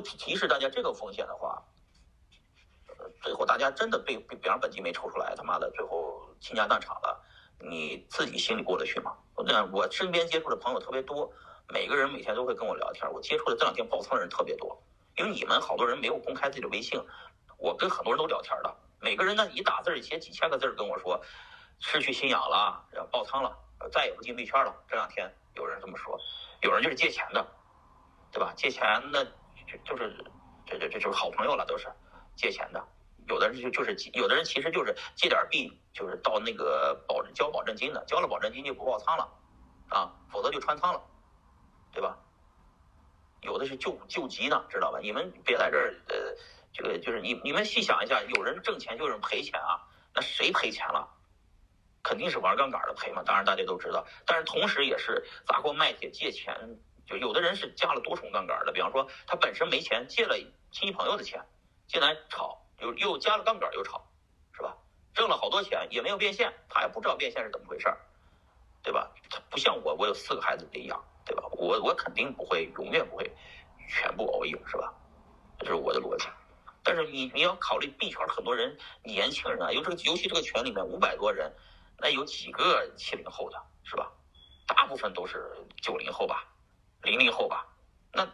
提示大家这个风险的话，呃最后大家真的被被比方本金没抽出来，他妈的最后倾家荡产了，你自己心里过得去吗？我，我身边接触的朋友特别多，每个人每天都会跟我聊天，我接触的这两天爆仓的人特别多，因为你们好多人没有公开自己的微信，我跟很多人都聊天的，每个人呢一打字儿写几千个字儿跟我说，失去信仰了，然后爆仓了，再也不进币圈了。这两天有人这么说，有人就是借钱的，对吧？借钱的就就是这这这就是好朋友了，都是借钱的。有的人就就是有的人其实就是借点币，就是到那个保交保证金的，交了保证金就不爆仓了，啊，否则就穿仓了，对吧？有的是救救急呢，知道吧？你们别在这儿呃，这个就是你你们细想一下，有人挣钱就有人赔钱啊，那谁赔钱了？肯定是玩杠杆的赔嘛，当然大家都知道，但是同时也是砸锅卖铁借钱，就有的人是加了多重杠杆的，比方说他本身没钱，借了亲戚朋友的钱，进来炒，又又加了杠杆又炒，是吧？挣了好多钱也没有变现，他也不知道变现是怎么回事儿，对吧？他不像我，我有四个孩子得养，对吧？我我肯定不会，永远不会全部 all in，是吧？这是我的逻辑。但是你你要考虑币圈很多人年轻人啊，尤这个尤其这个群里面五百多人，那有几个七零后的，是吧？大部分都是九零后吧，零零后吧。那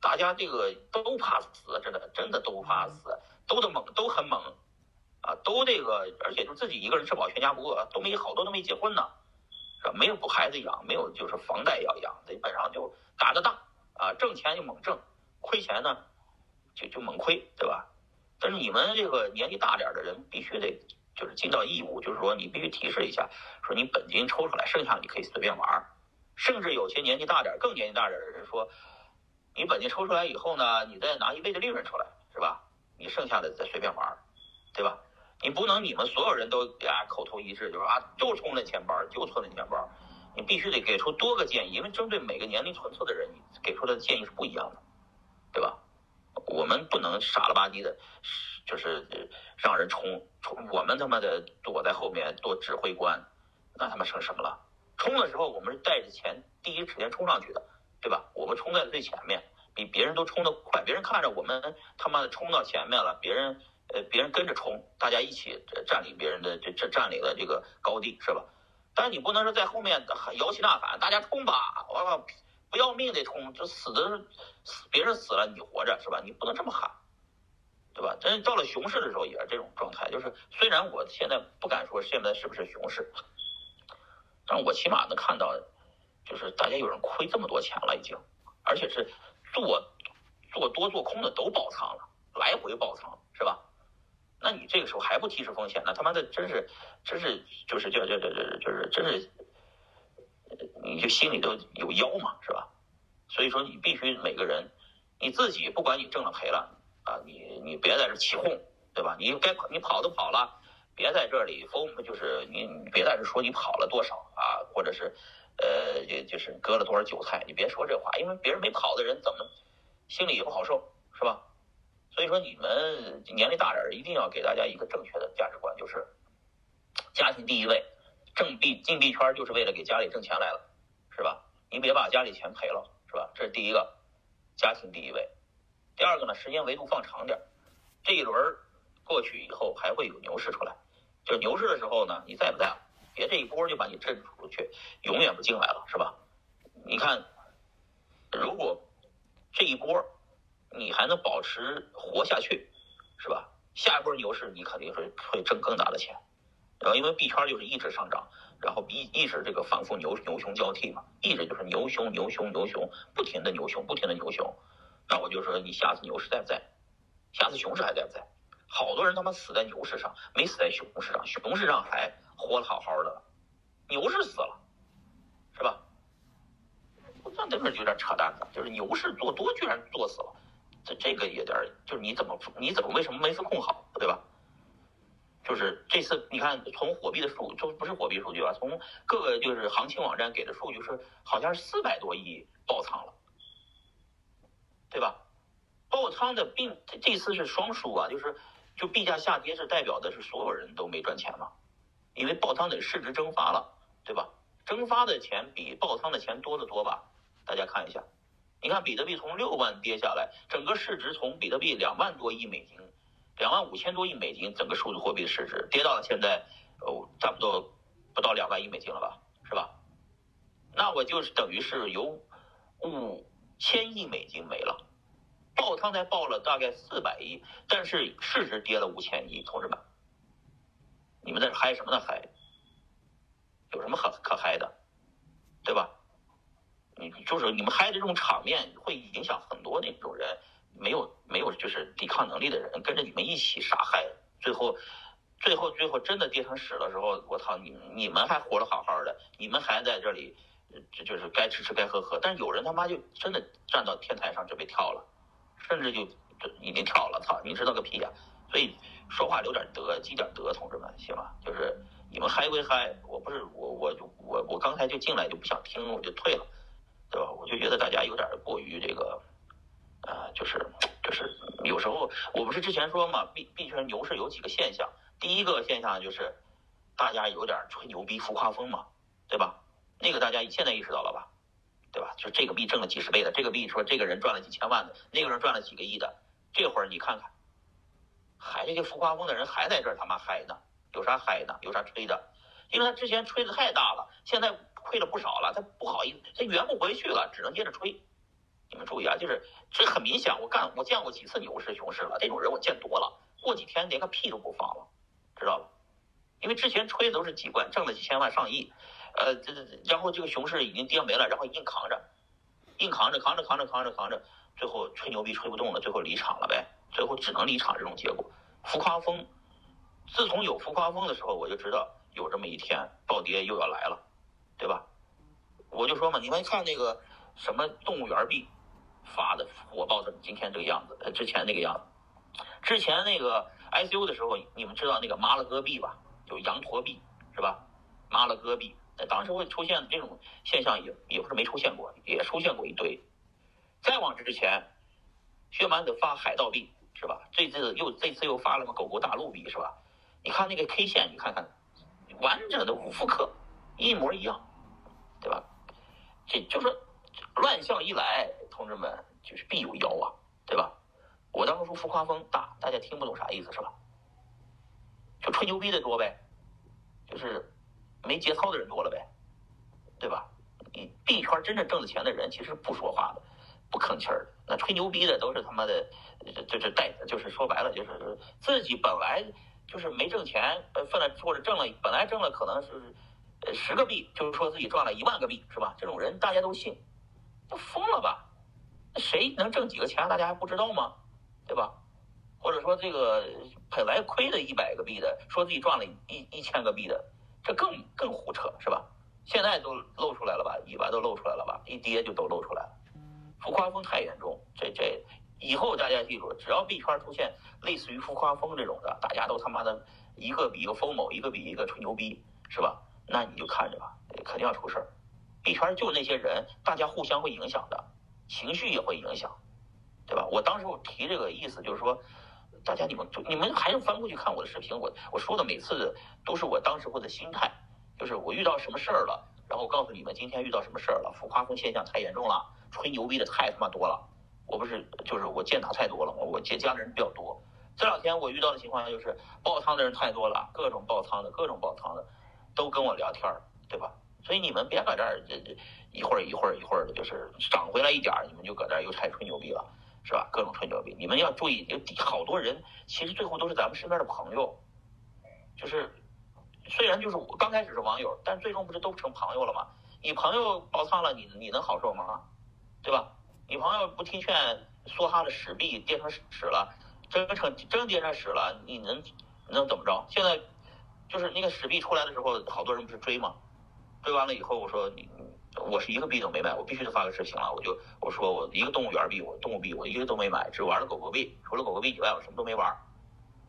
大家这个都怕死，真的真的都怕死，都的猛，都很猛啊，都这个，而且就自己一个人吃饱全家不饿，都没好多都没结婚呢，是吧？没有补孩子养，没有就是房贷要养，基本上就打个档啊，挣钱就猛挣，亏钱呢就就猛亏，对吧？但是你们这个年纪大点的人，必须得就是尽到义务，就是说你必须提示一下，说你本金抽出来，剩下你可以随便玩。甚至有些年纪大点儿、更年纪大点儿的人说，你本金抽出来以后呢，你再拿一倍的利润出来，是吧？你剩下的再随便玩，对吧？你不能你们所有人都啊口头一致，就是啊就充那钱包，就充那钱包，你必须得给出多个建议，因为针对每个年龄层次的人，你给出的建议是不一样的，对吧？我们不能傻了吧唧的，就是让人冲冲，我们他妈的躲在后面做指挥官，那他妈成什么了？冲的时候我们是带着钱第一时间冲上去的，对吧？我们冲在最前面，比别人都冲得快，别人看着我们他妈的冲到前面了，别人呃别人跟着冲，大家一起占领别人的这这占领了这个高地，是吧？但是你不能说在后面摇旗呐喊，大家冲吧，我不要命得冲，这死的是死，别人死了你活着是吧？你不能这么喊，对吧？真到了熊市的时候也是这种状态，就是虽然我现在不敢说现在是不是熊市，但我起码能看到，就是大家有人亏这么多钱了已经，而且是做做多做空的都爆仓了，来回爆仓是吧？那你这个时候还不提示风险，那他妈的真是真是就是就就就就就是真是。你就心里都有妖嘛，是吧？所以说你必须每个人，你自己不管你挣了赔了啊，你你别在这起哄，对吧？你该你跑都跑了，别在这里疯，就是你别在这说你跑了多少啊，或者是呃就就是割了多少韭菜，你别说这话，因为别人没跑的人怎么心里也不好受，是吧？所以说你们年龄大点儿，一定要给大家一个正确的价值观，就是家庭第一位。挣币进币圈就是为了给家里挣钱来了，是吧？你别把家里钱赔了，是吧？这是第一个，家庭第一位。第二个呢，时间维度放长点，这一轮过去以后还会有牛市出来，就牛市的时候呢，你在不在？别这一波就把你震出去，永远不进来了，是吧？你看，如果这一波你还能保持活下去，是吧？下一波牛市你肯定是会挣更大的钱。然后因为币圈就是一直上涨，然后一一直这个反复牛牛熊交替嘛，一直就是牛熊牛熊牛熊，不停的牛熊，不停的牛熊。那我就说你下次牛市在不在？下次熊市还在不在？好多人他妈死在牛市上，没死在熊市上，熊市上还活得好好的，牛市死了，是吧？那这个有点扯淡的，就是牛市做多居然做死了，这这个有点就是你怎么你怎么为什么没风控好，对吧？就是这次你看，从货币的数，就不是货币数据啊，从各个就是行情网站给的数据是，好像是四百多亿爆仓了，对吧？爆仓的并这次是双输啊，就是就币价下跌是代表的是所有人都没赚钱嘛，因为爆仓的市值蒸发了，对吧？蒸发的钱比爆仓的钱多得多吧？大家看一下，你看比特币从六万跌下来，整个市值从比特币两万多亿美金，两万五千多亿美金，整个数字货币的市值跌到了现在，呃，差不多不到两万亿美金了吧，是吧？那我就是等于是有五千亿美金没了，爆仓才爆了大概四百亿，但是市值跌了五千亿，同志们，你们在嗨什么呢？嗨？有什么可可嗨的，对吧？你就是你们嗨的这种场面，会影响很多那种人，没有没有就是抵抗能力的人，跟着你们一起傻嗨，最后，最后最后真的跌成屎的时候，我操你你们还活得好好的，你们还在这里，这就是该吃吃该喝喝，但是有人他妈就真的站到天台上准备跳了，甚至就就已经跳了，操，你知道个屁呀！所以说话留点德，积点德，同志们，行吧？就是你们嗨归嗨，我不是我我就我我刚才就进来就不想听，我就退了。对吧？我就觉得大家有点过于这个，呃，就是就是有时候我不是之前说嘛，币币圈牛市有几个现象。第一个现象就是大家有点吹牛逼、浮夸风嘛，对吧？那个大家现在意识到了？就这个币挣了几十倍的，这个币说这个人赚了几千万的，那个人赚了几个亿的，这会儿你看看，还这些浮夸风的人还在这儿他妈嗨呢？有啥嗨的？有啥吹的？因为他之前吹的太大了，现在。亏了不少了，他不好意思，他圆不回去了，只能接着吹。你们注意啊，就是这很明显，我干我见过几次牛市熊市了，这种人我见多了，过几天连个屁都不放了，知道吧？因为之前吹的都是几万，挣了几千万上亿，呃，这这然后这个熊市已经跌没了，然后硬扛着，硬扛着，扛着扛着扛着扛着，最后吹牛逼吹不动了，最后离场了呗，最后只能离场这种结果。浮夸风，自从有浮夸风的时候，我就知道有这么一天暴跌又要来了。对吧？我就说嘛，你们看那个什么动物园币发的火爆成今天这个样子，呃，之前那个样子，之前那个 I C U 的时候，你们知道那个麻了戈币吧？就羊驼币是吧？麻了戈币，当时会出现这种现象也也不是没出现过，也出现过一堆。再往之前，薛蛮子发海盗币是吧？这次又这次又发了个狗狗大陆币是吧？你看那个 K 线，你看看完整的五复刻。一模一样，对吧？这就是乱象一来，同志们就是必有妖啊，对吧？我当时说浮夸风大，大家听不懂啥意思是吧？就吹牛逼的多呗，就是没节操的人多了呗，对吧？你币圈真正挣的钱的人其实不说话的，不吭气儿的，那吹牛逼的都是他妈的，这这带就是说白了就是自己本来就是没挣钱，呃，分了或者挣了，本来挣了可能是。十个币就是说自己赚了一万个币，是吧？这种人大家都信，都疯了吧？谁能挣几个钱，大家还不知道吗？对吧？或者说这个本来亏了一百个币的，说自己赚了一一千个币的，这更更胡扯，是吧？现在都露出来了吧？尾巴都露出来了吧？一跌就都露出来了，浮夸风太严重。这这以后大家记住，只要币圈出现类似于浮夸风这种的，大家都他妈的一个比一个疯某，一个比一个吹牛逼，是吧？那你就看着吧，肯定要出事儿。币圈就那些人，大家互相会影响的，情绪也会影响，对吧？我当时我提这个意思就是说，大家你们就你们还是翻过去看我的视频，我我说的每次都是我当时候的心态，就是我遇到什么事儿了，然后告诉你们今天遇到什么事儿了，浮夸风现象太严重了，吹牛逼的太他妈多了。我不是就是我见他太多了嘛，我接家的人比较多。这两天我遇到的情况就是爆仓的人太多了，各种爆仓的，各种爆仓的。都跟我聊天儿，对吧？所以你们别搁这儿这这一会儿一会儿一会儿的，就是涨回来一点儿，你们就搁这儿又开始吹牛逼了，是吧？各种吹牛逼，你们要注意，有好多人其实最后都是咱们身边的朋友，就是虽然就是我刚开始是网友，但最终不是都成朋友了吗？你朋友爆仓了，你你能好受吗？对吧？你朋友不听劝，梭哈的屎币跌成屎了，真成真跌成屎了，你能能怎么着？现在。就是那个史币出来的时候，好多人不是追吗？追完了以后，我说你，我是一个币都没买，我必须得发个视频了。我就我说我一个动物园币，我动物币我一个都没买，只玩了狗狗币，除了狗狗币以外，我什么都没玩。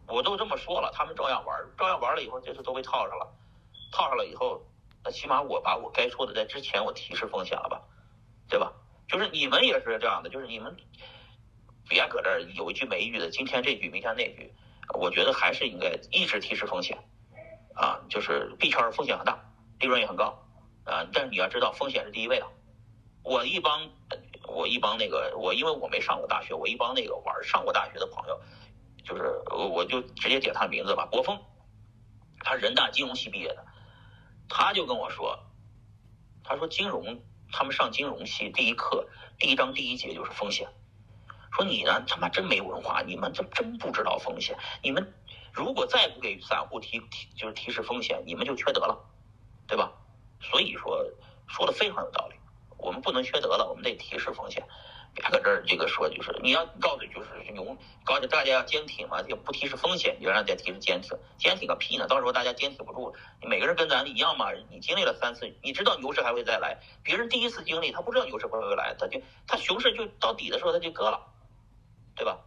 我都这么说了，他们照样玩，照样玩了以后，这次都被套上了。套上了以后，那起码我把我该说的在之前我提示风险了吧，对吧？就是你们也是这样的，就是你们别搁这儿有一句没一句的，今天这句明天那句，我觉得还是应该一直提示风险。啊，就是币圈风险很大，利润也很高，啊，但是你要知道风险是第一位的。我一帮，我一帮那个我因为我没上过大学，我一帮那个玩上过大学的朋友，就是我就直接点他的名字吧，国峰，他人大金融系毕业的，他就跟我说，他说金融他们上金融系第一课第一章第一节就是风险，说你呢他妈真没文化，你们这真不知道风险，你们如果再不给散户提提就是提示风险，你们就缺德了，对吧？所以说说的非常有道理。我们不能缺德了，我们得提示风险，别搁这儿这个说就是你要告诉就是勇，告诉大家要坚挺嘛，就不提示风险，你就让大家提示坚挺，坚挺个屁呢？到时候大家坚挺不住，每个人跟咱一样嘛，你经历了三次，你知道牛市还会再来，别人第一次经历他不知道牛市会不会来，他就他熊市就到底的时候他就割了，对吧？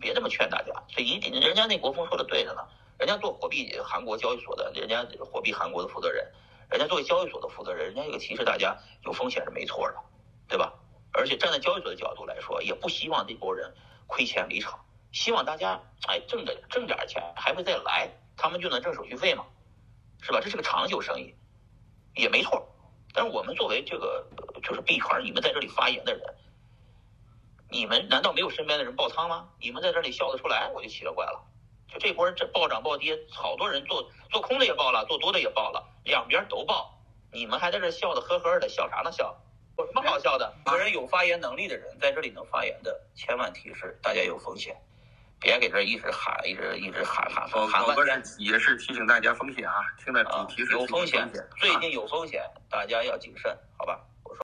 别这么劝大家，所以一定人家那国风说的对着呢，人家做货币韩国交易所的，人家货币韩国的负责人。人家作为交易所的负责人，人家这个提示大家有风险是没错的，对吧？而且站在交易所的角度来说，也不希望这波人亏钱离场，希望大家哎挣点挣点钱还会再来，他们就能挣手续费嘛，是吧？这是个长久生意，也没错。但是我们作为这个就是币圈，你们在这里发言的人，你们难道没有身边的人爆仓吗？你们在这里笑得出来，我就奇了怪了。就这波这暴涨暴跌，好多人做做空的也爆了，做多的也爆了，两边都爆，你们还在这笑的呵呵的，笑啥呢笑？有什么好笑的？个人有发言能力的人在这里能发言的，千万提示大家有风险，别给这一直喊，一直一直喊喊喊喊半天。也是提醒大家风险啊，听着提提示有风险，最近有风险，大家要谨慎，好吧？